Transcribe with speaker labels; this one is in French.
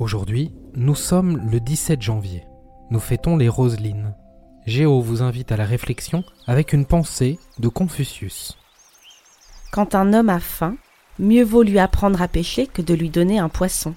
Speaker 1: Aujourd'hui, nous sommes le 17 janvier. Nous fêtons les Roselines. Géo vous invite à la réflexion avec une pensée de Confucius.
Speaker 2: Quand un homme a faim, mieux vaut lui apprendre à pêcher que de lui donner un poisson.